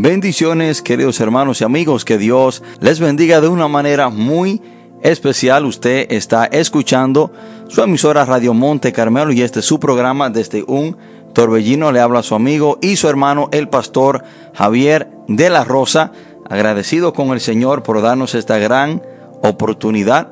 Bendiciones, queridos hermanos y amigos, que Dios les bendiga de una manera muy especial. Usted está escuchando su emisora Radio Monte Carmelo y este es su programa desde un torbellino. Le habla su amigo y su hermano, el pastor Javier de la Rosa. Agradecido con el Señor por darnos esta gran oportunidad,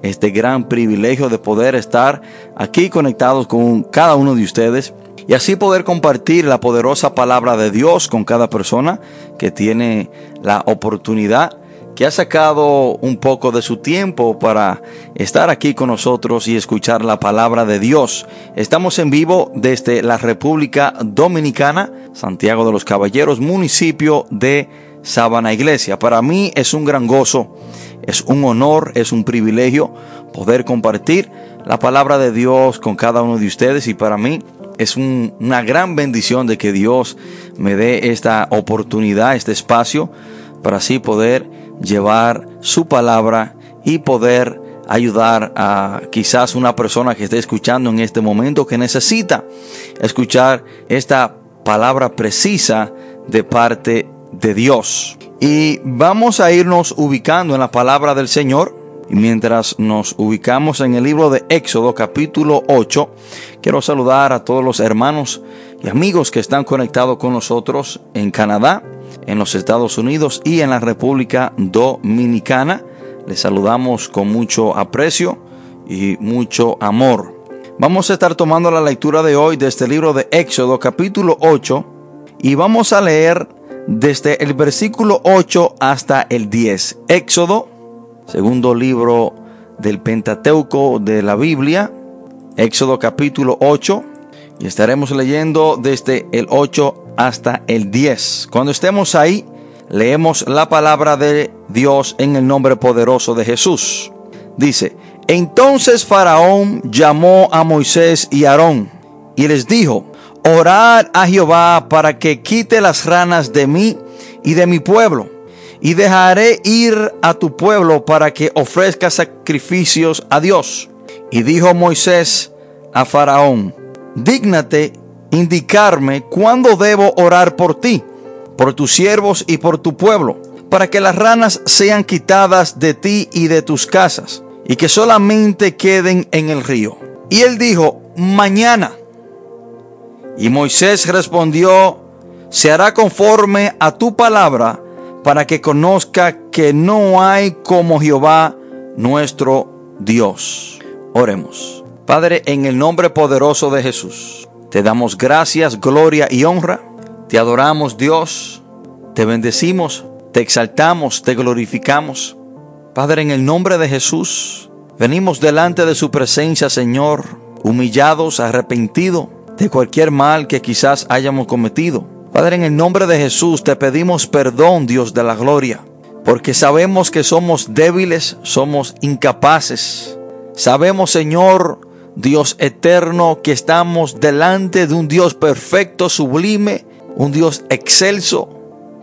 este gran privilegio de poder estar aquí conectados con cada uno de ustedes y así poder compartir la poderosa palabra de Dios con cada persona que tiene la oportunidad, que ha sacado un poco de su tiempo para estar aquí con nosotros y escuchar la palabra de Dios. Estamos en vivo desde la República Dominicana, Santiago de los Caballeros, municipio de Sabana Iglesia. Para mí es un gran gozo, es un honor, es un privilegio poder compartir la palabra de Dios con cada uno de ustedes y para mí es una gran bendición de que Dios me dé esta oportunidad, este espacio, para así poder llevar su palabra y poder ayudar a quizás una persona que esté escuchando en este momento que necesita escuchar esta palabra precisa de parte de Dios. Y vamos a irnos ubicando en la palabra del Señor y mientras nos ubicamos en el libro de Éxodo capítulo 8, quiero saludar a todos los hermanos y amigos que están conectados con nosotros en Canadá, en los Estados Unidos y en la República Dominicana. Les saludamos con mucho aprecio y mucho amor. Vamos a estar tomando la lectura de hoy de este libro de Éxodo capítulo 8 y vamos a leer desde el versículo 8 hasta el 10. Éxodo segundo libro del Pentateuco de la Biblia, Éxodo capítulo 8, y estaremos leyendo desde el 8 hasta el 10. Cuando estemos ahí, leemos la palabra de Dios en el nombre poderoso de Jesús. Dice, entonces Faraón llamó a Moisés y Aarón y les dijo, orad a Jehová para que quite las ranas de mí y de mi pueblo y dejaré ir a tu pueblo para que ofrezca sacrificios a Dios. Y dijo Moisés a Faraón, dígnate indicarme cuándo debo orar por ti, por tus siervos y por tu pueblo, para que las ranas sean quitadas de ti y de tus casas, y que solamente queden en el río. Y él dijo, mañana. Y Moisés respondió, se hará conforme a tu palabra, para que conozca que no hay como Jehová nuestro Dios. Oremos. Padre, en el nombre poderoso de Jesús, te damos gracias, gloria y honra. Te adoramos, Dios. Te bendecimos, te exaltamos, te glorificamos. Padre, en el nombre de Jesús, venimos delante de su presencia, Señor, humillados, arrepentidos de cualquier mal que quizás hayamos cometido Padre, en el nombre de Jesús te pedimos perdón, Dios de la gloria, porque sabemos que somos débiles, somos incapaces. Sabemos, Señor, Dios eterno, que estamos delante de un Dios perfecto, sublime, un Dios excelso,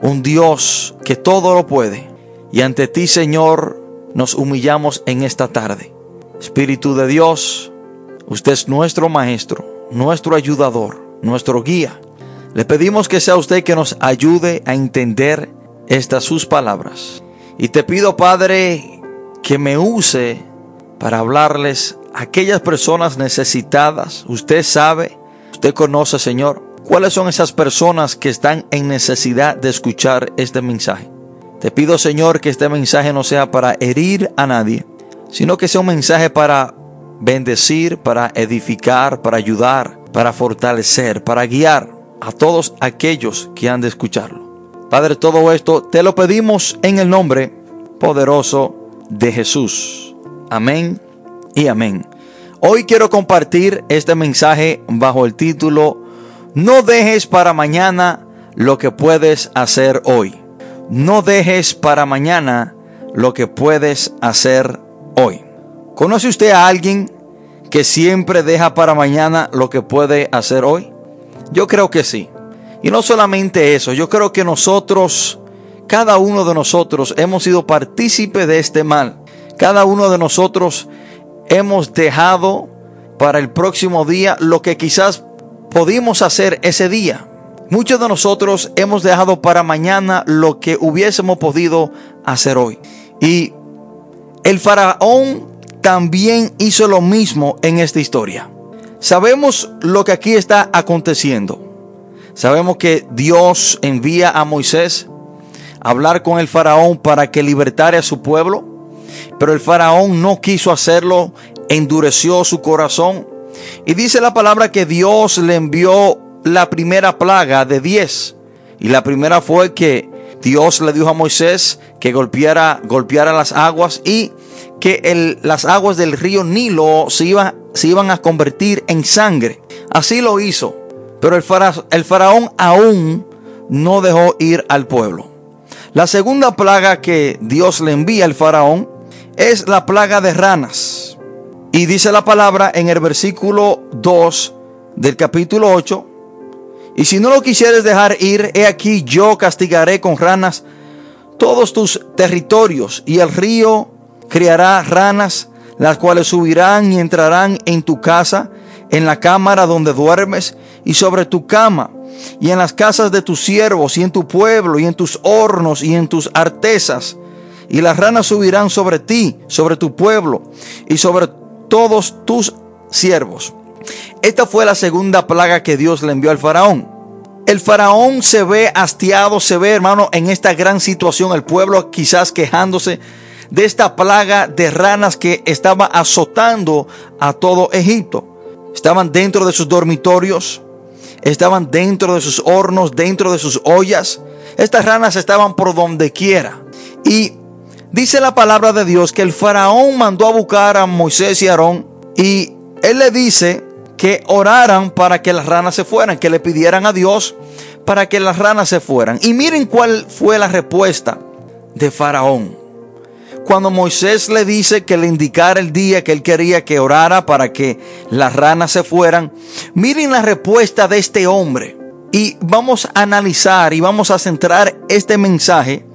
un Dios que todo lo puede. Y ante ti, Señor, nos humillamos en esta tarde. Espíritu de Dios, usted es nuestro Maestro, nuestro ayudador, nuestro guía. Le pedimos que sea usted que nos ayude a entender estas sus palabras. Y te pido, Padre, que me use para hablarles a aquellas personas necesitadas. Usted sabe, usted conoce, Señor, cuáles son esas personas que están en necesidad de escuchar este mensaje. Te pido, Señor, que este mensaje no sea para herir a nadie, sino que sea un mensaje para bendecir, para edificar, para ayudar, para fortalecer, para guiar a todos aquellos que han de escucharlo. Padre, todo esto te lo pedimos en el nombre poderoso de Jesús. Amén y amén. Hoy quiero compartir este mensaje bajo el título No dejes para mañana lo que puedes hacer hoy. No dejes para mañana lo que puedes hacer hoy. ¿Conoce usted a alguien que siempre deja para mañana lo que puede hacer hoy? Yo creo que sí. Y no solamente eso, yo creo que nosotros, cada uno de nosotros, hemos sido partícipe de este mal. Cada uno de nosotros hemos dejado para el próximo día lo que quizás pudimos hacer ese día. Muchos de nosotros hemos dejado para mañana lo que hubiésemos podido hacer hoy. Y el faraón también hizo lo mismo en esta historia. Sabemos lo que aquí está aconteciendo. Sabemos que Dios envía a Moisés a hablar con el faraón para que libertara a su pueblo, pero el faraón no quiso hacerlo, endureció su corazón y dice la palabra que Dios le envió la primera plaga de diez. Y la primera fue que Dios le dijo a Moisés que golpeara, golpeara las aguas y que las aguas del río Nilo se, iba, se iban a convertir en sangre. Así lo hizo. Pero el, faraón aún no dejó ir al pueblo. La segunda plaga que Dios le envía al faraón es la plaga de ranas. Y dice la palabra en el versículo 2 del capítulo 8. Y si no lo quisieres dejar ir, he aquí yo castigaré con ranas todos tus territorios y el río criará ranas, las cuales subirán y entrarán en tu casa, en la cámara donde duermes y sobre tu cama, y en las casas de tus siervos y en tu pueblo y en tus hornos y en tus artesas. Y las ranas subirán sobre ti, sobre tu pueblo y sobre todos tus siervos. Esta fue la segunda plaga que Dios le envió al faraón. El faraón se ve hastiado, se ve hermano en esta gran situación, el pueblo quizás quejándose de esta plaga de ranas que estaba azotando a todo Egipto. Estaban dentro de sus dormitorios, estaban dentro de sus hornos, dentro de sus ollas. Estas ranas estaban por donde quiera. Y dice la palabra de Dios que el faraón mandó a buscar a Moisés y Aarón y él le dice que oraran para que las ranas se fueran, que le pidieran a Dios para que las ranas se fueran. Y miren cuál fue la respuesta de faraón cuando Moisés le dice que le indicara el día que él quería que orara para que las ranas se fueran, miren la respuesta de este hombre. Y vamos a analizar y vamos a centrar este mensaje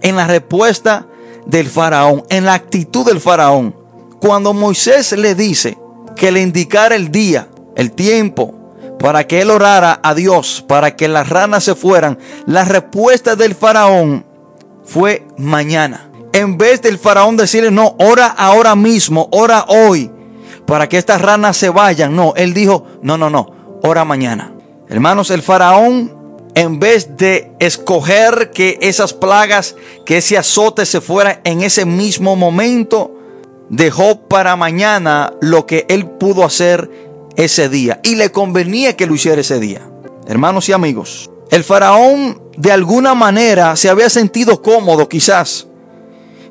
en la respuesta del faraón, en la actitud del faraón. Cuando Moisés le dice que le indicara el día, el tiempo, para que él orara a Dios, para que las ranas se fueran, la respuesta del faraón fue mañana en vez del faraón decirle, no, ora ahora mismo, ora hoy, para que estas ranas se vayan. No, él dijo, no, no, no, ora mañana. Hermanos, el faraón, en vez de escoger que esas plagas, que ese azote se fuera en ese mismo momento, dejó para mañana lo que él pudo hacer ese día. Y le convenía que lo hiciera ese día. Hermanos y amigos, el faraón de alguna manera se había sentido cómodo quizás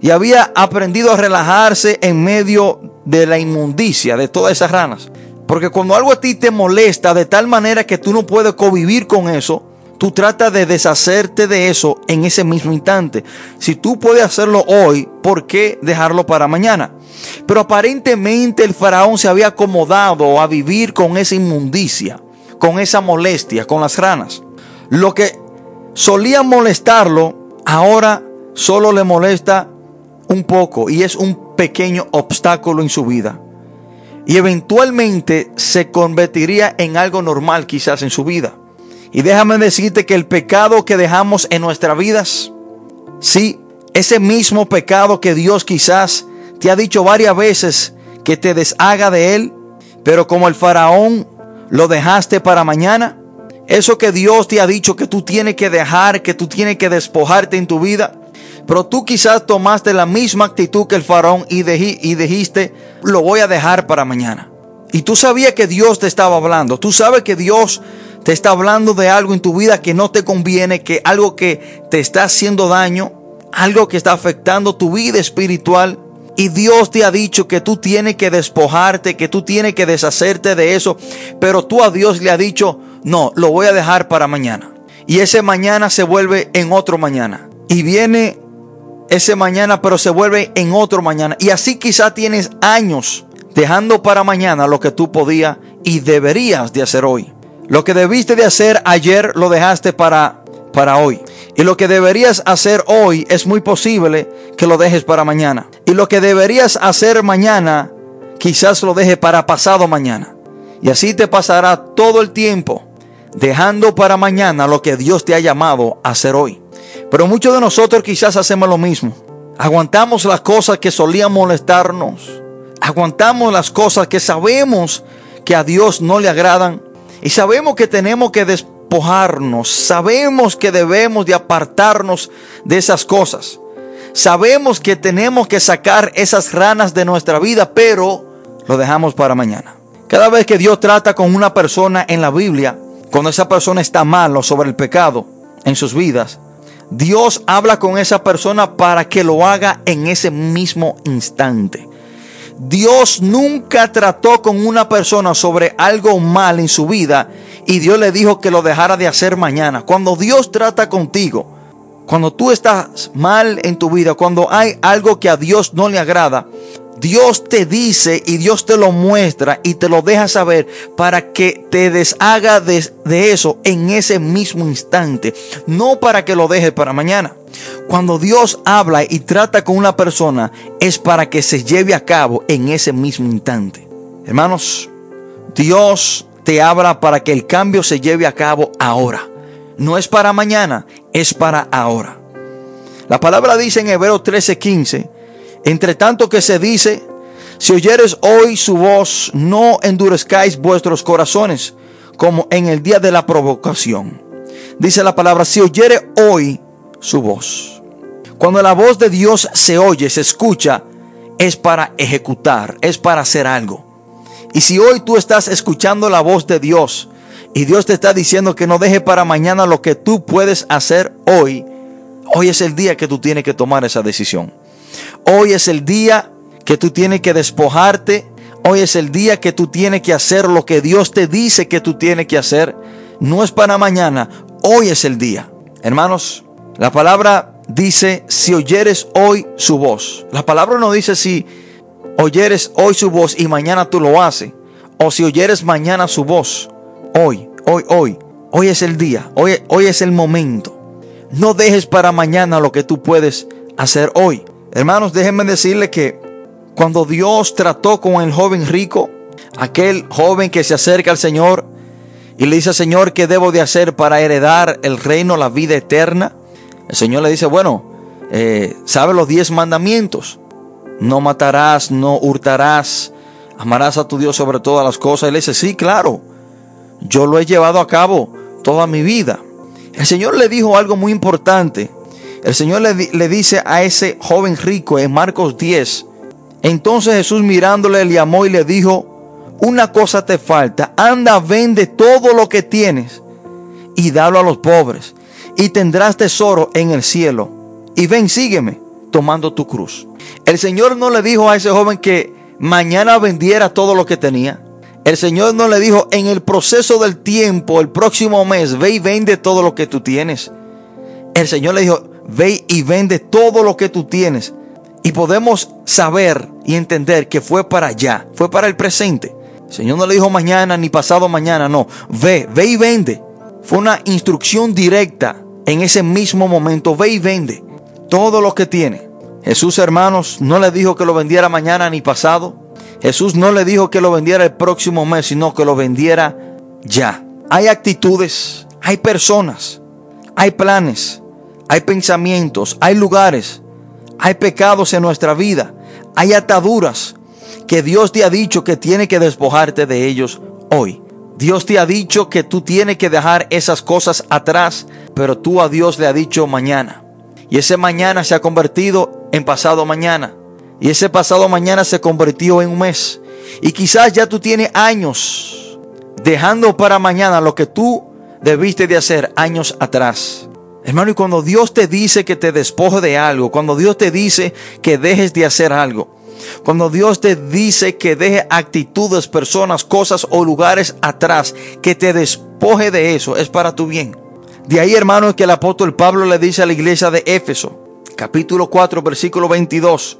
y había aprendido a relajarse en medio de la inmundicia de todas esas ranas. Porque cuando algo a ti te molesta de tal manera que tú no puedes convivir con eso, tú tratas de deshacerte de eso en ese mismo instante. Si tú puedes hacerlo hoy, ¿por qué dejarlo para mañana? Pero aparentemente el faraón se había acomodado a vivir con esa inmundicia, con esa molestia, con las ranas. Lo que solía molestarlo, ahora solo le molesta un poco y es un pequeño obstáculo en su vida. Y eventualmente se convertiría en algo normal quizás en su vida. Y déjame decirte que el pecado que dejamos en nuestras vidas, sí, ese mismo pecado que Dios quizás te ha dicho varias veces que te deshaga de él, pero como el faraón lo dejaste para mañana, eso que Dios te ha dicho que tú tienes que dejar, que tú tienes que despojarte en tu vida, pero tú quizás tomaste la misma actitud que el faraón y, y dijiste, lo voy a dejar para mañana. Y tú sabías que Dios te estaba hablando. Tú sabes que Dios te está hablando de algo en tu vida que no te conviene, que algo que te está haciendo daño, algo que está afectando tu vida espiritual. Y Dios te ha dicho que tú tienes que despojarte, que tú tienes que deshacerte de eso. Pero tú a Dios le has dicho, no, lo voy a dejar para mañana. Y ese mañana se vuelve en otro mañana. Y viene ese mañana, pero se vuelve en otro mañana. Y así quizá tienes años dejando para mañana lo que tú podías y deberías de hacer hoy. Lo que debiste de hacer ayer lo dejaste para, para hoy. Y lo que deberías hacer hoy es muy posible que lo dejes para mañana. Y lo que deberías hacer mañana quizás lo deje para pasado mañana. Y así te pasará todo el tiempo dejando para mañana lo que Dios te ha llamado a hacer hoy. Pero muchos de nosotros quizás hacemos lo mismo. Aguantamos las cosas que solían molestarnos. Aguantamos las cosas que sabemos que a Dios no le agradan. Y sabemos que tenemos que despojarnos. Sabemos que debemos de apartarnos de esas cosas. Sabemos que tenemos que sacar esas ranas de nuestra vida, pero lo dejamos para mañana. Cada vez que Dios trata con una persona en la Biblia, cuando esa persona está malo sobre el pecado en sus vidas, Dios habla con esa persona para que lo haga en ese mismo instante. Dios nunca trató con una persona sobre algo mal en su vida y Dios le dijo que lo dejara de hacer mañana. Cuando Dios trata contigo, cuando tú estás mal en tu vida, cuando hay algo que a Dios no le agrada, Dios te dice y Dios te lo muestra y te lo deja saber para que te deshaga de, eso en ese mismo instante, no para que lo dejes para mañana. Cuando Dios habla y trata con una persona es para que se lleve a cabo en ese mismo instante. Hermanos, Dios te habla para que el cambio se lleve a cabo ahora. No es para mañana, es para ahora. La palabra dice en Hebreos 13:15 entre tanto que se dice, si oyeres hoy su voz, no endurezcáis vuestros corazones, como en el día de la provocación. Dice la palabra, si oyere hoy su voz. Cuando la voz de Dios se oye, se escucha, es para ejecutar, es para hacer algo. Y si hoy tú estás escuchando la voz de Dios y Dios te está diciendo que no deje para mañana lo que tú puedes hacer hoy, hoy es el día que tú tienes que tomar esa decisión. Hoy es el día que tú tienes que despojarte. Hoy es el día que tú tienes que hacer lo que Dios te dice que tú tienes que hacer. No es para mañana, hoy es el día. Hermanos, la palabra dice, si oyeres hoy su voz. La palabra no dice si oyeres hoy su voz y mañana tú lo haces. O si oyeres mañana su voz. Hoy, hoy, hoy. Hoy es el día, hoy, hoy es el momento. No dejes para mañana lo que tú puedes hacer hoy. Hermanos, déjenme decirle que cuando Dios trató con el joven rico, aquel joven que se acerca al Señor y le dice, Señor, ¿qué debo de hacer para heredar el reino, la vida eterna? El Señor le dice, bueno, eh, ¿sabe los diez mandamientos? No matarás, no hurtarás, amarás a tu Dios sobre todas las cosas. Y le dice, sí, claro, yo lo he llevado a cabo toda mi vida. El Señor le dijo algo muy importante el Señor le, dice a ese joven rico en Marcos 10, entonces Jesús mirándole le llamó y le dijo, una cosa te falta, anda, vende todo lo que tienes y dalo a los pobres y tendrás tesoro en el cielo. Y ven, sígueme tomando tu cruz. El Señor no le dijo a ese joven que mañana vendiera todo lo que tenía. El Señor no le dijo en el proceso del tiempo, el próximo mes, ve y vende todo lo que tú tienes. El Señor le dijo, ve y vende todo lo que tú tienes. Y podemos saber y entender que fue para allá, fue para el presente. Señor no le dijo mañana ni pasado mañana, no. Ve, ve y vende. Fue una instrucción directa en ese mismo momento. Ve y vende todo lo que tiene. Jesús, hermanos, no le dijo que lo vendiera mañana ni pasado. Jesús no le dijo que lo vendiera el próximo mes, sino que lo vendiera ya. Hay actitudes, hay personas, hay planes hay pensamientos, hay lugares, hay pecados en nuestra vida, hay ataduras que Dios te ha dicho que tiene que despojarte de ellos hoy. Dios te ha dicho que tú tienes que dejar esas cosas atrás, pero tú a Dios le ha dicho mañana. Y ese mañana se ha convertido en pasado mañana. Y ese pasado mañana se convirtió en un mes. Y quizás ya tú tienes años dejando para mañana lo que tú debiste de hacer años atrás. Hermano, y cuando Dios te dice que te despoje de algo, cuando Dios te dice que dejes de hacer algo, cuando Dios te dice que deje actitudes, personas, cosas o lugares atrás, que te despoje de eso, es para tu bien. De ahí, hermano, que el apóstol Pablo le dice a la iglesia de Éfeso, capítulo 4, versículo 22,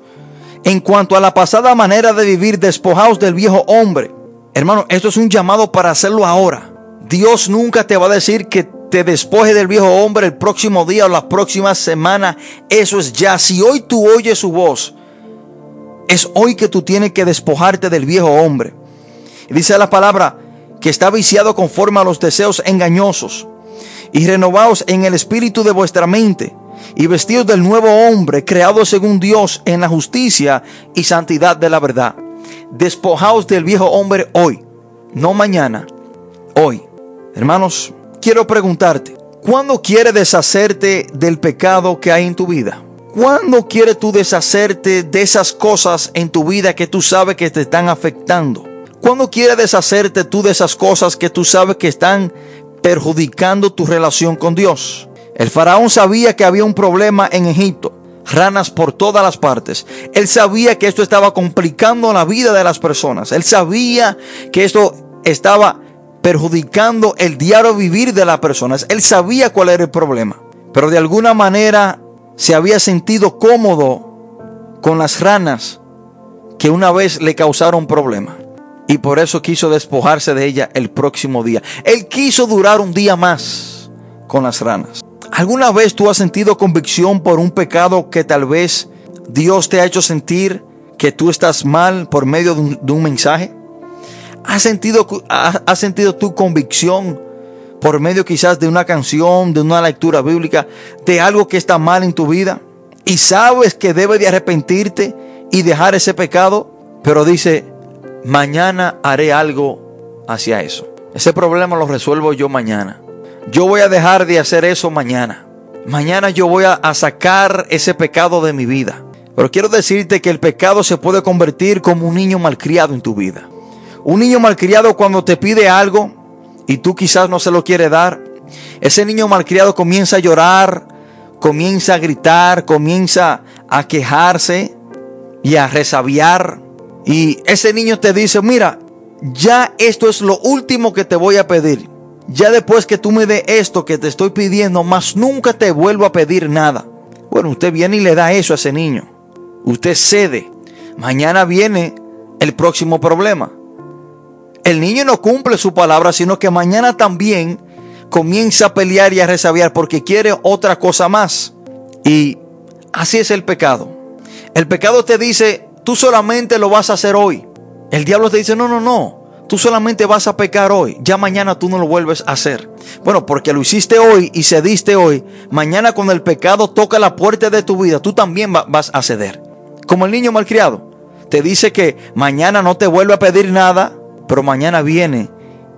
en cuanto a la pasada manera de vivir, despojados del viejo hombre. Hermano, esto es un llamado para hacerlo ahora. Dios nunca te va a decir que te despoje del viejo hombre el próximo día o la próxima semana. Eso es ya. Si hoy tú oyes su voz, es hoy que tú tienes que despojarte del viejo hombre. dice la palabra que está viciado conforme a los deseos engañosos, y renovaos en el espíritu de vuestra mente, y vestidos del nuevo hombre, creado según Dios en la justicia y santidad de la verdad. Despojaos del viejo hombre hoy, no mañana, hoy. Hermanos, quiero preguntarte, ¿cuándo quieres deshacerte del pecado que hay en tu vida? ¿Cuándo quieres tú deshacerte de esas cosas en tu vida que tú sabes que te están afectando? ¿Cuándo quieres deshacerte tú de esas cosas que tú sabes que están perjudicando tu relación con Dios? El faraón sabía que había un problema en Egipto, ranas por todas las partes. Él sabía que esto estaba complicando la vida de las personas. Él sabía que esto estaba perjudicando el diario vivir de las personas. Él sabía cuál era el problema. Pero de alguna manera se había sentido cómodo con las ranas que una vez le causaron problema. Y por eso quiso despojarse de ella el próximo día. Él quiso durar un día más con las ranas. ¿Alguna vez tú has sentido convicción por un pecado que tal vez Dios te ha hecho sentir que tú estás mal por medio de un mensaje? ¿Has sentido, ¿Has sentido tu convicción por medio quizás de una canción, de una lectura bíblica, de algo que está mal en tu vida y sabes que debes de arrepentirte y dejar ese pecado, pero dice, mañana haré algo hacia eso. Ese problema lo resuelvo yo mañana. Yo voy a dejar de hacer eso mañana. Mañana yo voy a, sacar ese pecado de mi vida. Pero quiero decirte que el pecado se puede convertir como un niño malcriado en tu vida. Un niño malcriado cuando te pide algo, y tú quizás no se lo quieres dar, ese niño malcriado comienza a llorar, comienza a gritar, comienza a quejarse y a resabiar. Y ese niño te dice, mira, ya esto es lo último que te voy a pedir. Ya después que tú me dé esto que te estoy pidiendo, más nunca te vuelvo a pedir nada. Bueno, usted viene y le da eso a ese niño. Usted cede. Mañana viene el próximo problema el niño no cumple su palabra, sino que mañana también comienza a pelear y a resabiar porque quiere otra cosa más. Y así es el pecado. El pecado te dice, tú solamente lo vas a hacer hoy. El diablo te dice, no, no, no. Tú solamente vas a pecar hoy. Ya mañana tú no lo vuelves a hacer. Bueno, porque lo hiciste hoy y cediste hoy. Mañana cuando el pecado toca la puerta de tu vida, tú también vas a ceder. Como el niño malcriado. Te dice que mañana no te vuelve a pedir nada pero mañana viene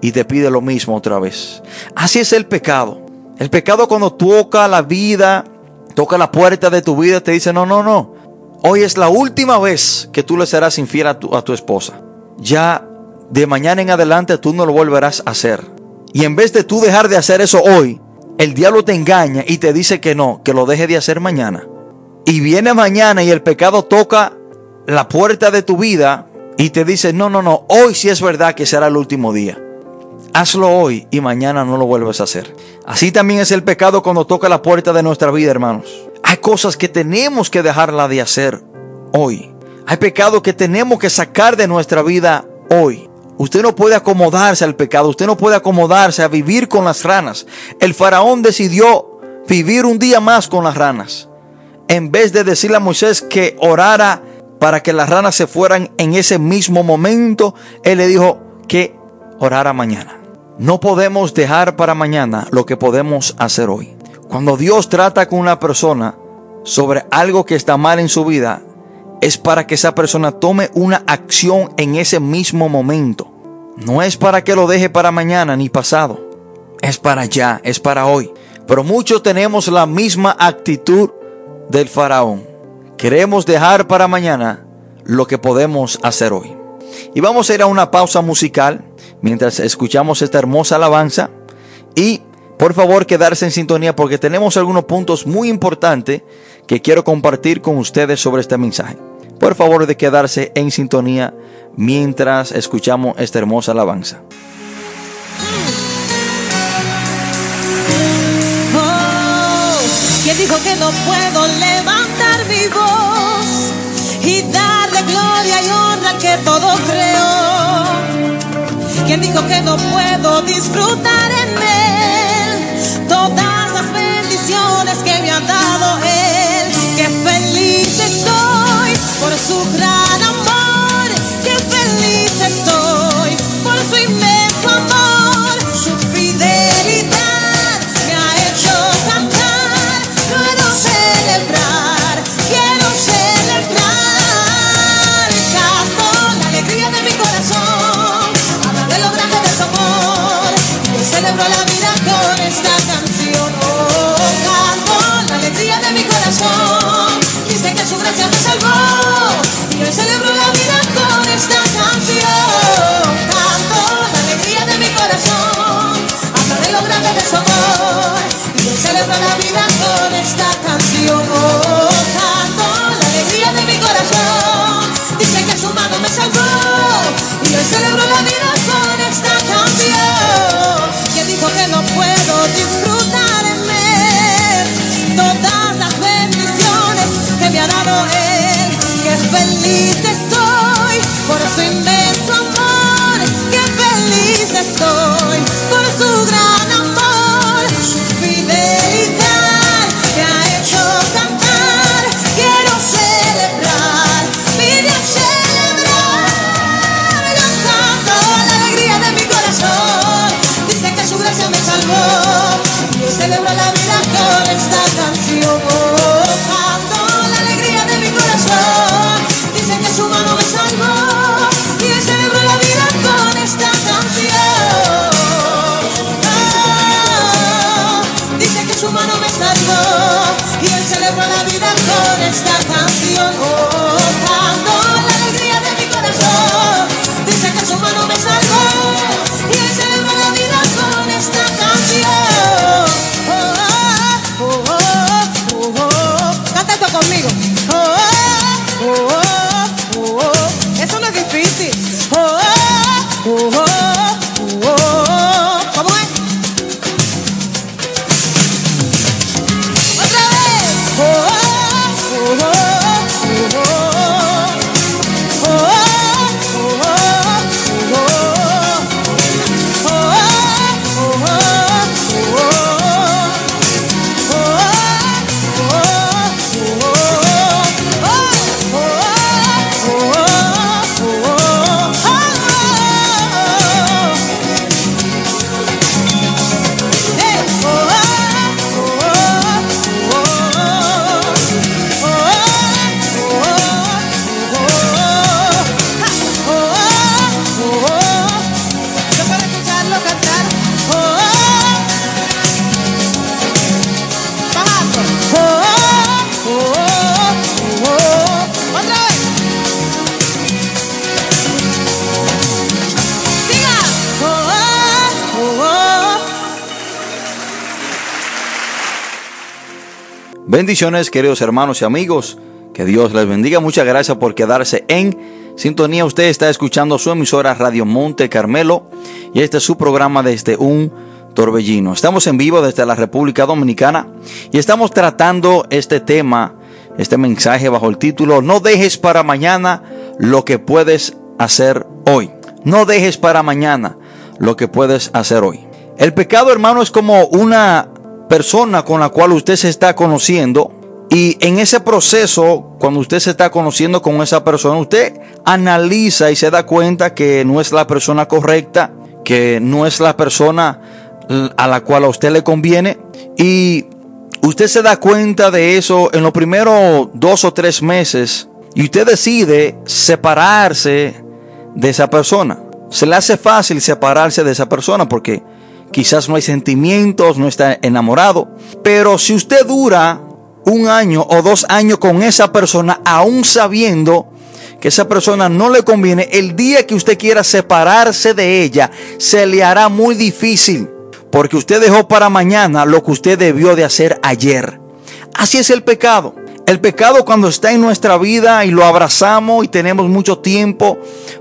y te pide lo mismo otra vez. Así es el pecado. El pecado cuando toca la vida, toca la puerta de tu vida, te dice, no, no, no. Hoy es la última vez que tú le serás infiel a tu, a tu esposa. Ya de mañana en adelante tú no lo volverás a hacer. Y en vez de tú dejar de hacer eso hoy, el diablo te engaña y te dice que no, que lo deje de hacer mañana. Y viene mañana y el pecado toca la puerta de tu vida y te dice, no, no, no, hoy sí es verdad que será el último día. Hazlo hoy y mañana no lo vuelves a hacer. Así también es el pecado cuando toca la puerta de nuestra vida, hermanos. Hay cosas que tenemos que dejarla de hacer hoy. Hay pecado que tenemos que sacar de nuestra vida hoy. Usted no puede acomodarse al pecado, usted no puede acomodarse a vivir con las ranas. El faraón decidió vivir un día más con las ranas. En vez de decirle a Moisés que orara para que las ranas se fueran en ese mismo momento, Él le dijo que orara mañana. No podemos dejar para mañana lo que podemos hacer hoy. Cuando Dios trata con una persona sobre algo que está mal en su vida, es para que esa persona tome una acción en ese mismo momento. No es para que lo deje para mañana ni pasado. Es para ya, es para hoy. Pero muchos tenemos la misma actitud del faraón. Queremos dejar para mañana lo que podemos hacer hoy. Y vamos a ir a una pausa musical mientras escuchamos esta hermosa alabanza. Y por favor quedarse en sintonía porque tenemos algunos puntos muy importantes que quiero compartir con ustedes sobre este mensaje. Por favor de quedarse en sintonía mientras escuchamos esta hermosa alabanza. Oh, dijo que no puedo levantar mi voz y darle gloria y honra que todo creó. Quien dijo que no puedo disfrutar en él todas las bendiciones que me ha dado él. Que feliz estoy por su gran Bendiciones, queridos hermanos y amigos. Que Dios les bendiga. Muchas gracias por quedarse en sintonía. Usted está escuchando su emisora Radio Monte Carmelo y este es su programa desde un torbellino. Estamos en vivo desde la República Dominicana y estamos tratando este tema, este mensaje bajo el título No dejes para mañana lo que puedes hacer hoy. No dejes para mañana lo que puedes hacer hoy. El pecado, hermano, es como una persona con la cual usted se está conociendo y en ese proceso, cuando usted se está conociendo con esa persona, usted analiza y se da cuenta que no es la persona correcta, que no es la persona a la cual a usted le conviene. Y usted se da cuenta de eso en los primeros dos o tres meses y usted decide separarse de esa persona. Se le hace fácil separarse de esa persona porque quizás no hay sentimientos, no está enamorado. Pero si usted dura un año o dos años con esa persona, aún sabiendo que esa persona no le conviene, el día que usted quiera separarse de ella, se le hará muy difícil. Porque usted dejó para mañana lo que usted debió de hacer ayer. Así es el pecado. El pecado cuando está en nuestra vida y lo abrazamos y tenemos mucho tiempo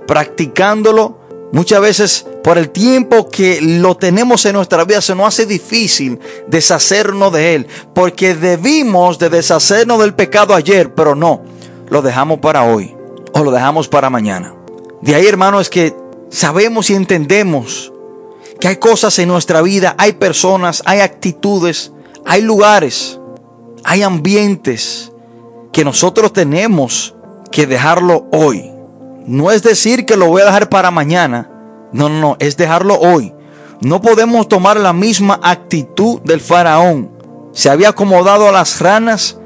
practicándolo, muchas veces por el tiempo que lo tenemos en nuestra vida se nos hace difícil deshacernos de él. Porque debimos de deshacernos del pecado ayer, pero no, lo dejamos para hoy o lo dejamos para mañana. De ahí, hermano, es que sabemos y entendemos que hay cosas en nuestra vida, hay personas, hay actitudes, hay lugares, hay ambientes que nosotros tenemos que dejarlo hoy. No es decir que lo voy a dejar para mañana. No, no, no, es dejarlo hoy. No podemos tomar la misma actitud del faraón. Se había acomodado a las ranas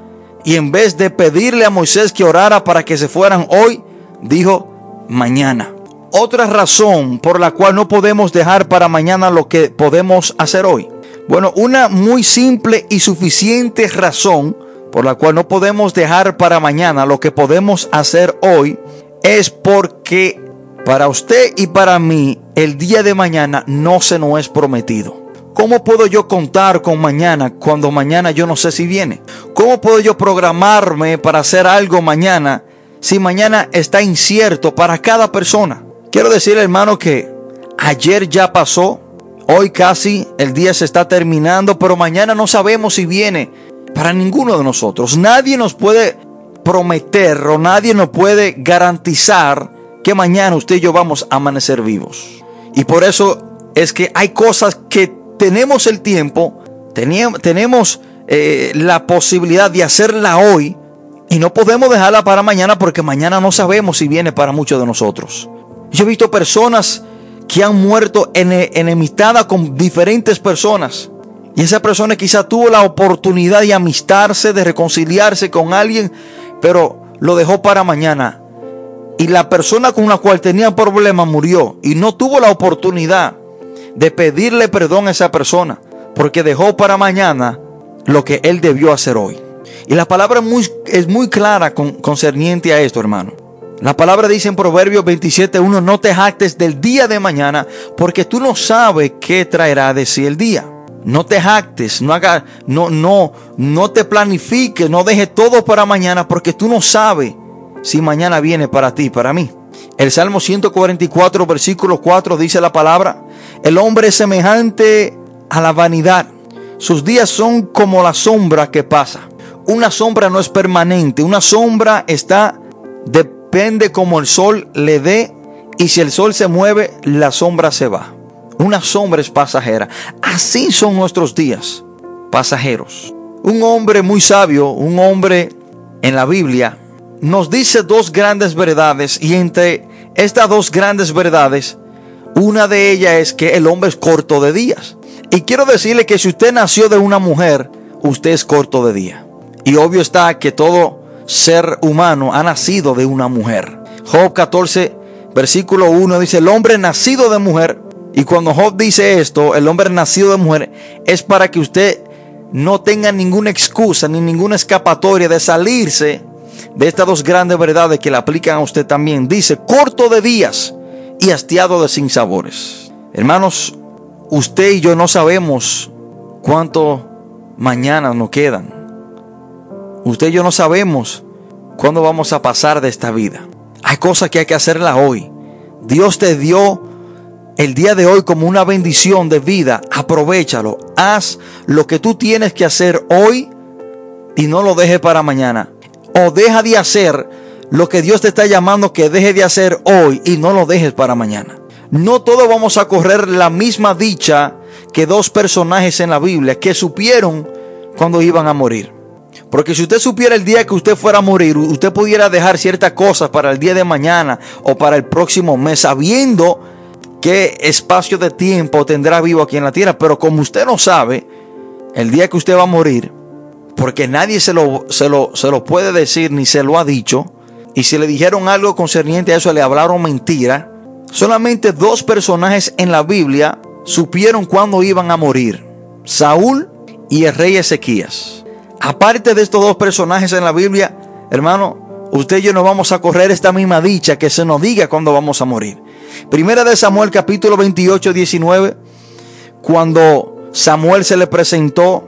y en vez de pedirle a Moisés que orara para que se fueran hoy, dijo mañana. Otra razón por la cual no podemos dejar para mañana lo que podemos hacer hoy. Bueno, una muy simple y suficiente razón por la cual no podemos dejar para mañana lo que podemos hacer hoy es porque para usted y para mí el día de mañana no se nos es prometido. ¿Cómo puedo yo contar con mañana cuando mañana yo no sé si viene? ¿Cómo puedo yo programarme para hacer algo mañana si mañana está incierto para cada persona? Quiero decir, hermano, que ayer ya pasó, hoy casi el día se está terminando, pero mañana no sabemos si viene para ninguno de nosotros. Nadie nos puede prometer o nadie nos puede garantizar que mañana usted y yo vamos a amanecer vivos. Y por eso es que hay cosas que tenemos el tiempo, tenemos eh, la posibilidad de hacerla hoy y no podemos dejarla para mañana porque mañana no sabemos si viene para muchos de nosotros. Yo he visto personas que han muerto en, enemistad con diferentes personas. Y esa persona quizá tuvo la oportunidad de amistarse, de reconciliarse con alguien, pero lo dejó para mañana. Y la persona con la cual tenía problemas murió y no tuvo la oportunidad de pedirle perdón a esa persona, porque dejó para mañana lo que él debió hacer hoy. Y la palabra es muy clara con, concerniente a esto, hermano. La palabra dice en Proverbios 27.1, no te jactes del día de mañana, porque tú no sabes qué traerá de sí el día. No te jactes, no haga, no, no, no te planifiques, no dejes todo para mañana, porque tú no sabes si mañana viene para ti, para mí. El Salmo 144, versículo 4 dice la palabra, el hombre es semejante a la vanidad. Sus días son como la sombra que pasa una sombra no es permanente, una sombra está, depende como el sol le dé y si el sol se mueve, la sombra se va. Una sombra es pasajera. Así son nuestros días, pasajeros. Un hombre muy sabio, un hombre en la Biblia, nos dice dos grandes verdades y entre estas dos grandes verdades, una de ellas es que el hombre es corto de días. Y quiero decirle que si usted nació de una mujer, usted es corto de día. Y obvio está que todo ser humano ha nacido de una mujer. Job 14, versículo 1 dice, el hombre nacido de mujer. Y cuando Job dice esto, el hombre nacido de mujer, es para que usted no tenga ninguna excusa ni ninguna escapatoria de salirse de estas dos grandes verdades que le aplican a usted también. Dice, corto de días y hastiado de sinsabores. Hermanos, usted y yo no sabemos cuánto mañana nos quedan. Usted y yo no sabemos cuándo vamos a pasar de esta vida. Hay cosas que hay que hacerlas hoy. Dios te dio el día de hoy como una bendición de vida. Aprovechalo. Haz lo que tú tienes que hacer hoy y no lo dejes para mañana. O deja de hacer lo que Dios te está llamando que deje de hacer hoy y no lo dejes para mañana. No todos vamos a correr la misma dicha que dos personajes en la Biblia que supieron cuando iban a morir. Porque si usted supiera el día que usted fuera a morir, usted pudiera dejar ciertas cosas para el día de mañana o para el próximo mes, sabiendo qué espacio de tiempo tendrá vivo aquí en la tierra. Pero como usted no sabe el día que usted va a morir, porque nadie se lo, se lo, se lo puede decir ni se lo ha dicho, y si le dijeron algo concerniente a eso, le hablaron mentira. Solamente dos personajes en la Biblia supieron cuándo iban a morir. Saúl y el rey Ezequías. Aparte de estos dos personajes en la Biblia, hermano, usted y yo no vamos a correr esta misma dicha que se nos diga cuándo vamos a morir. Primera de Samuel capítulo 28, 19, cuando Samuel se le presentó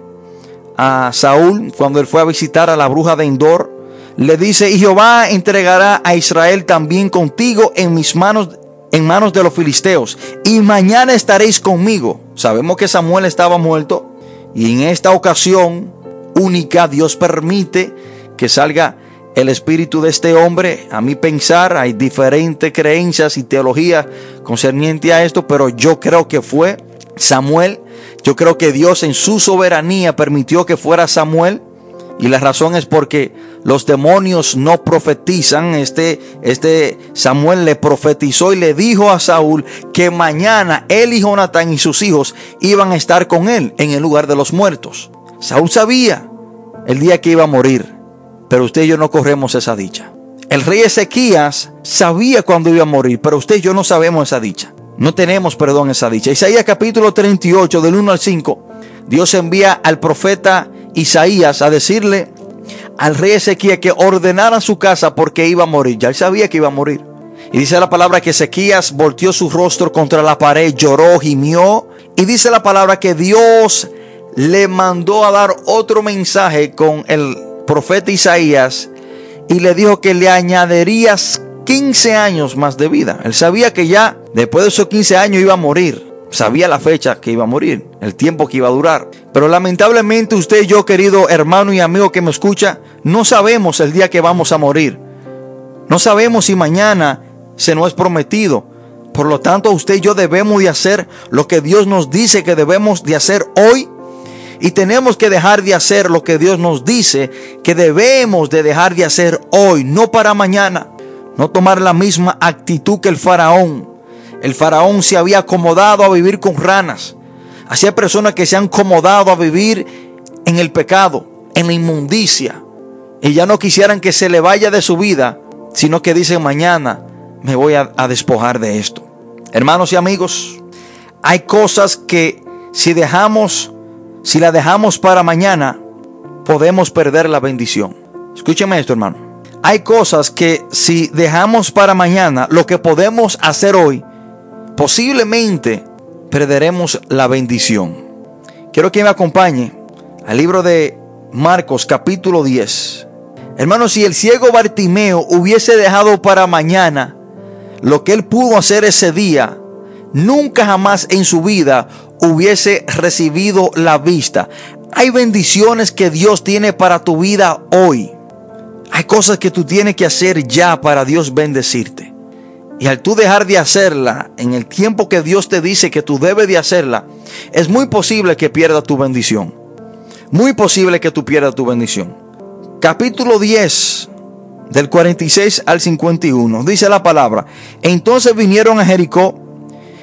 a Saúl, cuando él fue a visitar a la bruja de Endor, le dice, y Jehová entregará a Israel también contigo en mis manos, en manos de los filisteos, y mañana estaréis conmigo. Sabemos que Samuel estaba muerto, y en esta ocasión única. Dios permite que salga el espíritu de este hombre. A mi pensar, hay diferentes creencias y teologías concerniente a esto, pero yo creo que fue Samuel. Yo creo que Dios en su soberanía permitió que fuera Samuel. Y la razón es porque los demonios no profetizan. Este, este Samuel le profetizó y le dijo a Saúl que mañana él y Jonatán y sus hijos iban a estar con él en el lugar de los muertos. Saúl sabía el día que iba a morir, pero usted y yo no corremos esa dicha. El rey Ezequías sabía cuándo iba a morir, pero usted y yo no sabemos esa dicha. No tenemos perdón esa dicha. Isaías capítulo 38 del 1 al 5. Dios envía al profeta Isaías a decirle al rey Ezequías que ordenara su casa porque iba a morir. Ya él sabía que iba a morir. Y dice la palabra que Ezequías volteó su rostro contra la pared, lloró, gimió. Y dice la palabra que Dios le mandó a dar otro mensaje con el profeta Isaías y le dijo que le añadirías 15 años más de vida. Él sabía que ya después de esos 15 años iba a morir. Sabía la fecha que iba a morir. el tiempo que iba a durar. Pero lamentablemente usted y yo, querido hermano y amigo que me escucha, no sabemos el día que vamos a morir. No sabemos si mañana se nos es prometido. Por lo tanto, usted y yo debemos de hacer lo que Dios nos dice que debemos de hacer hoy. Y tenemos que dejar de hacer lo que Dios nos dice que debemos de dejar de hacer hoy, no para mañana. No tomar la misma actitud que el faraón. El faraón se había acomodado a vivir con ranas. Así hay personas que se han acomodado a vivir en el pecado, en la inmundicia. Y ya no quisieran que se le vaya de su vida, sino que dicen mañana me voy a, a despojar de esto. Hermanos y amigos, hay cosas que si dejamos, si la dejamos para mañana, podemos perder la bendición. Escúcheme esto, hermano. Hay cosas que si dejamos para mañana lo que podemos hacer hoy, posiblemente perderemos la bendición. Quiero que me acompañe al libro de Marcos capítulo 10. Hermanos, si el ciego Bartimeo hubiese dejado para mañana lo que él pudo hacer ese día, nunca jamás en su vida hubiese recibido la vista. Hay bendiciones que Dios tiene para tu vida hoy. Hay cosas que tú tienes que hacer ya para Dios bendecirte. Y al tú dejar de hacerla en el tiempo que Dios te dice que tú debes de hacerla, es muy posible que pierdas tu bendición. Muy posible que tú pierdas tu bendición. Capítulo 10 del 46 al 51 dice la palabra. Entonces vinieron a Jericó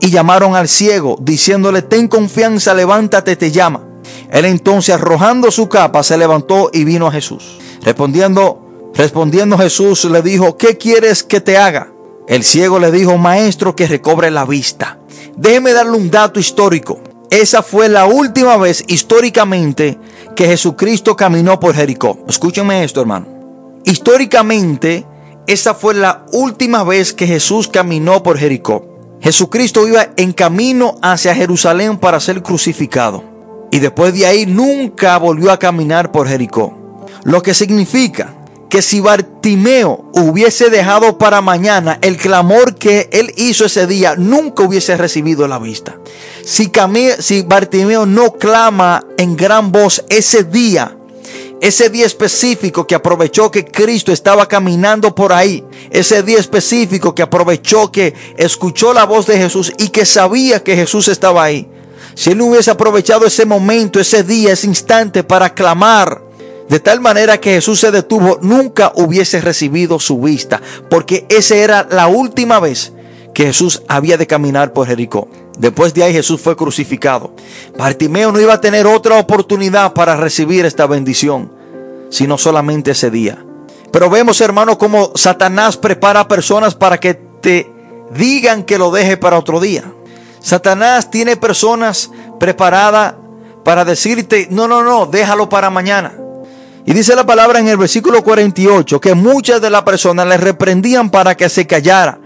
Y llamaron al ciego, diciéndole, ten confianza, levántate, te llama. Él entonces arrojando su capa se levantó y vino a Jesús. Respondiendo, respondiendo Jesús le dijo, ¿qué quieres que te haga? El ciego le dijo, maestro, que recobre la vista. Déjeme darle un dato histórico. Esa fue la última vez históricamente que Jesucristo caminó por Jericó. Escúchenme esto, hermano. Históricamente, esa fue la última vez que Jesús caminó por Jericó. Jesucristo iba en camino hacia Jerusalén para ser crucificado. Y después de ahí nunca volvió a caminar por Jericó. Lo que significa que si Bartimeo hubiese dejado para mañana el clamor que él hizo ese día, nunca hubiese recibido la vista. Si, Bartimeo no clama en gran voz ese día, ese día específico que aprovechó que Cristo estaba caminando por ahí. Ese día específico que aprovechó que escuchó la voz de Jesús y que sabía que Jesús estaba ahí. Si él hubiese aprovechado ese momento, ese día, ese instante para clamar, de tal manera que Jesús se detuvo, nunca hubiese recibido su vista, porque esa era la última vez que Jesús había de caminar por Jericó. Después de ahí Jesús fue crucificado. Bartimeo no iba a tener otra oportunidad para recibir esta bendición, sino solamente ese día. Pero vemos, hermano, cómo Satanás prepara personas para que te digan que lo deje para otro día. Satanás tiene personas preparadas para decirte, no, no, no, déjalo para mañana. Y dice la palabra en el versículo 48 que muchas de las personas le reprendían para que se callara.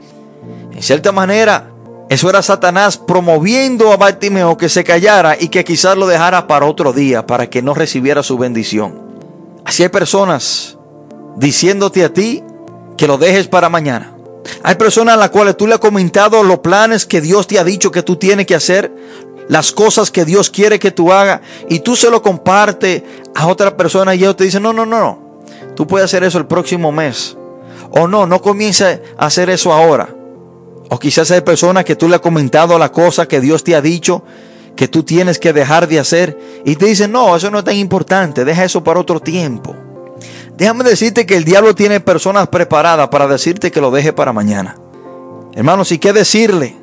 En cierta manera, eso era Satanás promoviendo a Bartimeo que se callara y que quizás lo dejara para otro día, para que no recibiera su bendición. Así hay personas diciéndote a ti que lo dejes para mañana. Hay personas a las cuales tú le has comentado los planes que Dios te ha dicho que tú tienes que hacer, las cosas que Dios quiere que tú hagas, y tú se lo compartes a otra persona y ellos te dicen, no, no, no, no, tú puedes hacer eso el próximo mes. O no, no comiences a hacer eso ahora. O quizás hay personas que tú le has comentado la cosa que Dios te ha dicho que tú tienes que dejar de hacer y te dicen, no, eso no es tan importante, deja eso para otro tiempo. Déjame decirte que el diablo tiene personas preparadas para decirte que lo deje para mañana. Hermanos, ¿y qué decirle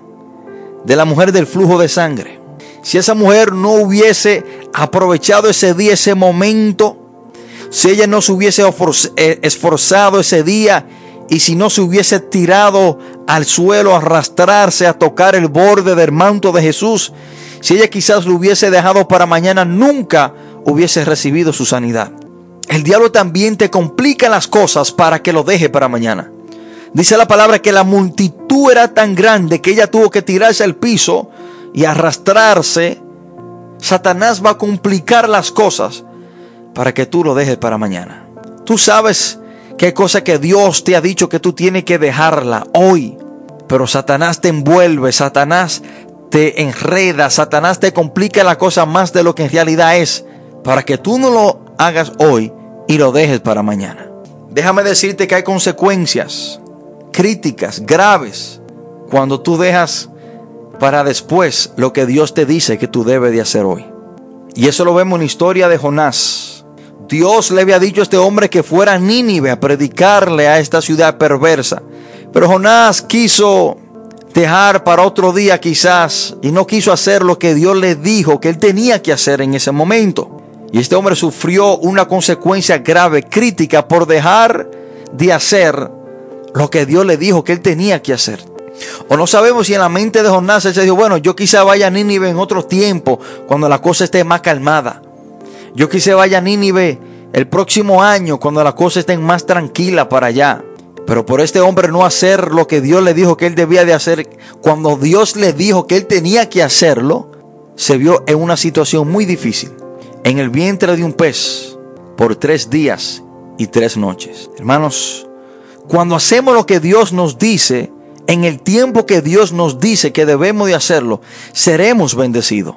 de la mujer del flujo de sangre? Si esa mujer no hubiese aprovechado ese día, ese momento, si ella no se hubiese eh, esforzado ese día y si no se hubiese tirado al suelo arrastrarse a tocar el borde del manto de Jesús, si ella quizás lo hubiese dejado para mañana, nunca hubiese recibido su sanidad. el diablo también te complica las cosas para que lo deje para mañana. Dice la palabra que la multitud era tan grande que ella tuvo que tirarse al piso y arrastrarse. Satanás va a complicar las cosas para que tú lo dejes para mañana. Tú sabes qué cosa que Dios te ha dicho que tú tienes que dejarla hoy. Pero Satanás te envuelve, Satanás te enreda, Satanás te complica la cosa más de lo que en realidad es, para que tú no lo hagas hoy y lo dejes para mañana. Déjame decirte que hay consecuencias críticas graves cuando tú dejas para después lo que Dios te dice que tú debes de hacer hoy. Y eso lo vemos en la historia de Jonás. Dios le había dicho a este hombre que fuera a Nínive a predicarle a esta ciudad perversa. Pero Jonás quiso dejar para otro día quizás y no quiso hacer lo que Dios le dijo que él tenía que hacer en ese momento. Y este hombre sufrió una consecuencia grave, crítica, por dejar de hacer lo que Dios le dijo que él tenía que hacer. O no sabemos si en la mente de Jonás él se dijo, bueno, yo quizá vaya a Nínive en otro tiempo, cuando la cosa esté más calmada. Yo quise vaya a Nínive el próximo año, cuando la cosa esté más tranquila para allá. Pero por este hombre no hacer lo que Dios le dijo que él debía de hacer, cuando Dios le dijo que él tenía que hacerlo, se vio en una situación muy difícil. En el vientre de un pez por tres días y tres noches. Hermanos, cuando hacemos lo que Dios nos dice, en el tiempo que Dios nos dice que debemos de hacerlo, seremos bendecidos.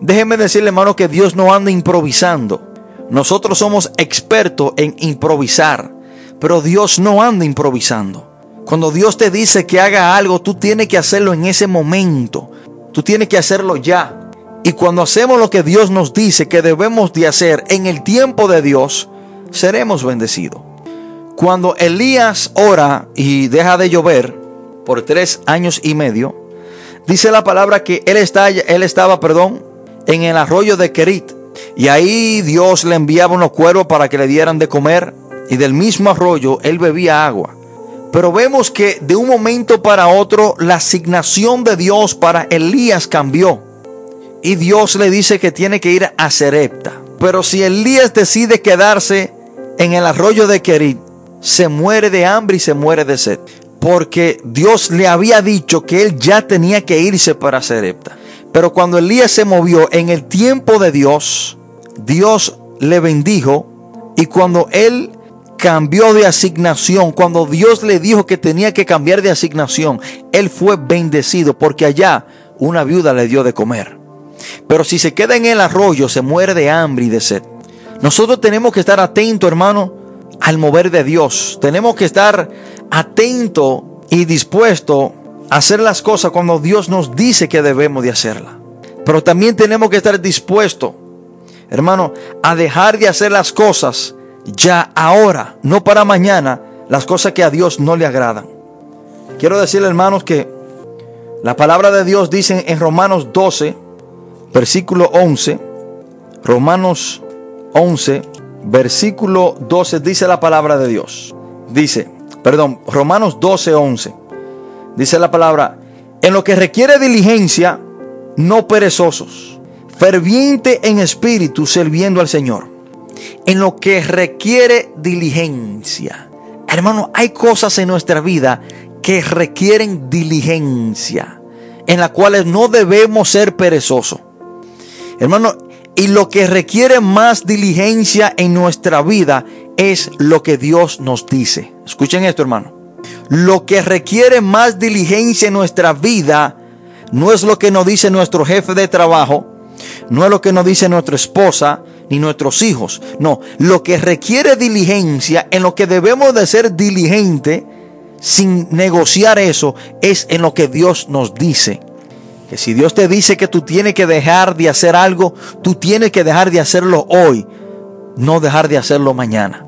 Déjeme decirle, hermano, que Dios no anda improvisando. Nosotros somos expertos en improvisar, pero Dios no anda improvisando. Cuando Dios te dice que haga algo, tú tienes que hacerlo en ese momento. Tú tienes que hacerlo ya. Y cuando hacemos lo que Dios nos dice que debemos de hacer en el tiempo de Dios, seremos bendecidos. Cuando Elías ora y deja de llover por tres años y medio, dice la palabra que él, está, él estaba, perdón, en el arroyo de Kerit. Y ahí Dios le enviaba unos cuervos para que le dieran de comer. Y del mismo arroyo él bebía agua. Pero vemos que de un momento para otro la asignación de Dios para Elías cambió. Y Dios le dice que tiene que ir a Serepta. Pero si Elías decide quedarse en el arroyo de Kerit, se muere de hambre y se muere de sed. Porque Dios le había dicho que él ya tenía que irse para Serepta. Pero cuando Elías se movió en el tiempo de Dios, Dios le bendijo. Y cuando él cambió de asignación, cuando Dios le dijo que tenía que cambiar de asignación, él fue bendecido porque allá una viuda le dio de comer. Pero si se queda en el arroyo, se muere de hambre y de sed. Nosotros tenemos que estar atentos, hermano, al mover de Dios. Tenemos que estar atento y dispuesto a hacer las cosas cuando Dios nos dice que debemos de hacerlas. Pero también tenemos que estar dispuestos, hermano, a dejar de hacer las cosas ya ahora, no para mañana, las cosas que a Dios no le agradan. Quiero decirle, hermanos, que la palabra de Dios dice en Romanos 12, versículo 11, Romanos 11, versículo 12 dice la palabra de Dios. Dice, perdón, Romanos 12, 11. Dice la palabra, en lo que requiere diligencia, no perezosos, ferviente en espíritu, sirviendo al Señor. En lo que requiere diligencia. Hermano, hay cosas en nuestra vida que requieren diligencia, en las cuales no debemos ser perezosos. Hermano, y lo que requiere más diligencia en nuestra vida es lo que Dios nos dice. Escuchen esto, hermano. Lo que requiere más diligencia en nuestra vida no es lo que nos dice nuestro jefe de trabajo, no es lo que nos dice nuestra esposa ni nuestros hijos. No, lo que requiere diligencia, en lo que debemos de ser diligente sin negociar eso, es en lo que Dios nos dice que si Dios te dice que tú tienes que dejar de hacer algo, tú tienes que dejar de hacerlo hoy, no dejar de hacerlo mañana.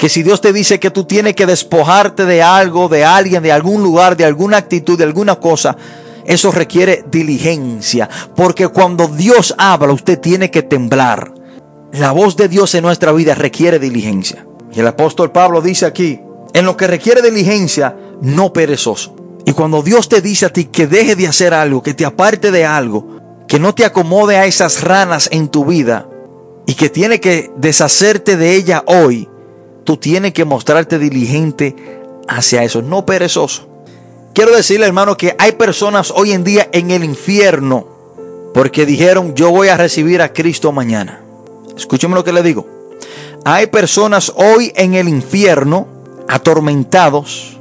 Que si Dios te dice que tú tienes que despojarte de algo, de alguien, de algún lugar, de alguna actitud, de alguna cosa, eso requiere diligencia. Porque cuando Dios habla, usted tiene que temblar. La voz de Dios en nuestra vida requiere diligencia. Y el apóstol Pablo dice aquí, en lo que requiere diligencia, no perezoso. Y cuando Dios te dice a ti que deje de hacer algo, que te aparte de algo, que no te acomode a esas ranas en tu vida y que tiene que deshacerte de ella hoy, tú tienes que mostrarte diligente hacia eso, no perezoso. Quiero decirle, hermano, que hay personas hoy en día en el infierno porque dijeron, yo voy a recibir a Cristo mañana. Escúcheme lo que le digo. Hay personas hoy en el infierno atormentados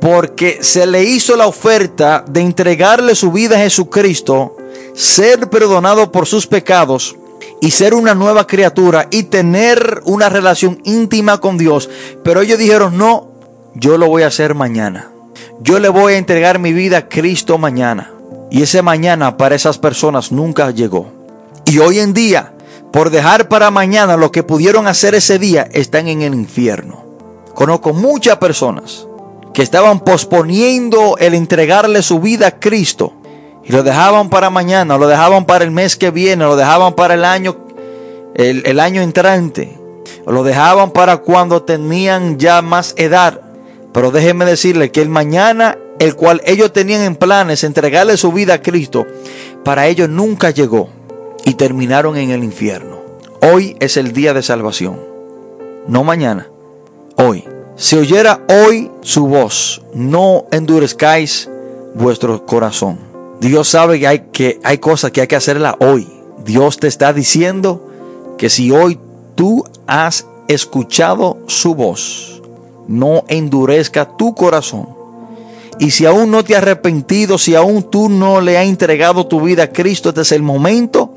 porque se le hizo la oferta de entregarle su vida a Jesucristo, ser perdonado por sus pecados y ser una nueva criatura y tener una relación íntima con Dios. Pero ellos dijeron, no, yo lo voy a hacer mañana. Yo le voy a entregar mi vida a Cristo mañana. Y ese mañana para esas personas nunca llegó. Y hoy en día, por dejar para mañana lo que pudieron hacer ese día, están en el infierno. Conozco muchas personas que estaban posponiendo el entregarle su vida a Cristo y lo dejaban para mañana, lo dejaban para el mes que viene, lo dejaban para el año, el, el año entrante, lo dejaban para cuando tenían ya más edad. Pero déjenme decirle que el mañana, el cual ellos tenían en planes entregarle su vida a Cristo, para ellos nunca llegó y terminaron en el infierno. Hoy es el día de salvación, no mañana, hoy. Si oyera hoy su voz, no endurezcáis vuestro corazón. Dios sabe que hay, que hay cosas que hay que hacerla hoy. Dios te está diciendo que si hoy tú has escuchado su voz, no endurezca tu corazón. Y si aún no te has arrepentido, si aún tú no le has entregado tu vida a Cristo, este es el momento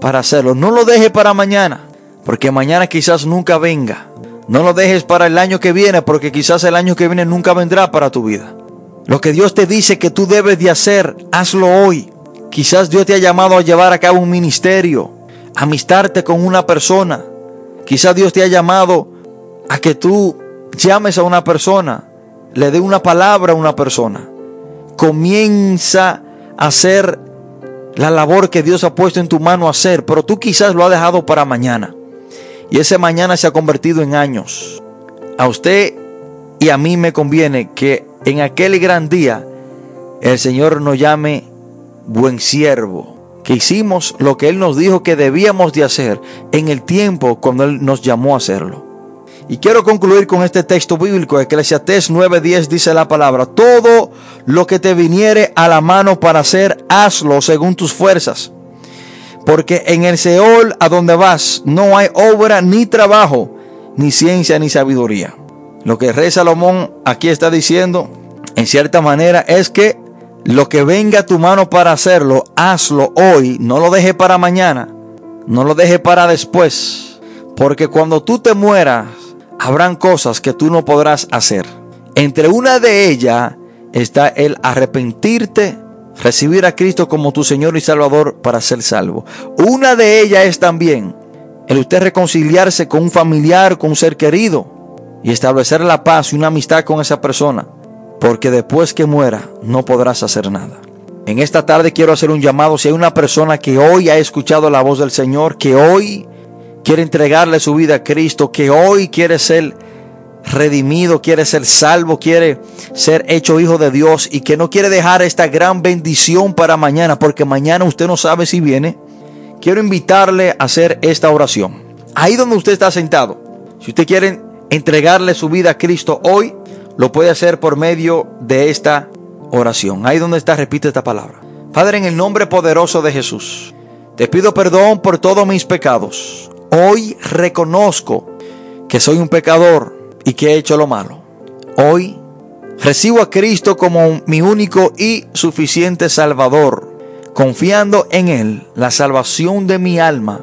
para hacerlo. No lo dejes para mañana, porque mañana quizás nunca venga. No lo dejes para el año que viene, porque quizás el año que viene nunca vendrá para tu vida. Lo que Dios te dice que tú debes de hacer, hazlo hoy. Quizás Dios te ha llamado a llevar a cabo un ministerio, amistarte con una persona. Quizás Dios te ha llamado a que tú llames a una persona, le dé una palabra a una persona. Comienza a hacer la labor que Dios ha puesto en tu mano a hacer, pero tú quizás lo has dejado para mañana. Y ese mañana se ha convertido en años. A usted y a mí me conviene que en aquel gran día el Señor nos llame buen siervo, que hicimos lo que Él nos dijo que debíamos de hacer en el tiempo cuando Él nos llamó a hacerlo. Y quiero concluir con este texto bíblico, Eclesiastés 9:10 dice la palabra, todo lo que te viniere a la mano para hacer, hazlo según tus fuerzas porque en el Seol a donde vas no hay obra ni trabajo, ni ciencia ni sabiduría. Lo que rey Salomón aquí está diciendo, en cierta manera, es que lo que venga a tu mano para hacerlo, hazlo hoy, no lo deje para mañana, no lo deje para después, porque cuando tú te mueras, habrán cosas que tú no podrás hacer. Entre una de ellas está el arrepentirte recibir a Cristo como tu Señor y Salvador para ser salvo. Una de ellas es también el usted reconciliarse con un familiar, con un ser querido y establecer la paz y una amistad con esa persona, porque después que muera no podrás hacer nada. En esta tarde quiero hacer un llamado si hay una persona que hoy ha escuchado la voz del Señor, que hoy quiere entregarle su vida a Cristo, que hoy quiere ser redimido, quiere ser salvo, quiere ser hecho hijo de Dios y que no quiere dejar esta gran bendición para mañana, porque mañana usted no sabe si viene, quiero invitarle a hacer esta oración. Ahí donde usted está sentado, si usted quiere entregarle su vida a Cristo hoy, lo puede hacer por medio de esta oración. Ahí donde está, repite esta palabra. Padre, en el nombre poderoso de Jesús, te pido perdón por todos mis pecados. Hoy reconozco que soy un pecador y que he hecho lo malo. Hoy recibo a Cristo como mi único y suficiente Salvador, confiando en Él la salvación de mi alma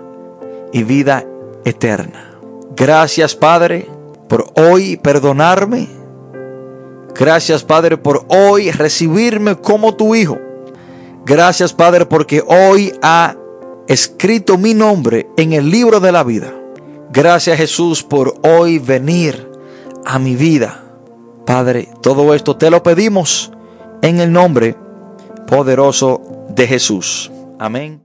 y vida eterna. Gracias Padre por hoy perdonarme. Gracias Padre por hoy recibirme como tu Hijo. Gracias Padre porque hoy ha escrito mi nombre en el libro de la vida. Gracias Jesús por hoy venir a mi vida. Padre, todo esto te lo pedimos en el nombre poderoso de Jesús. Amén.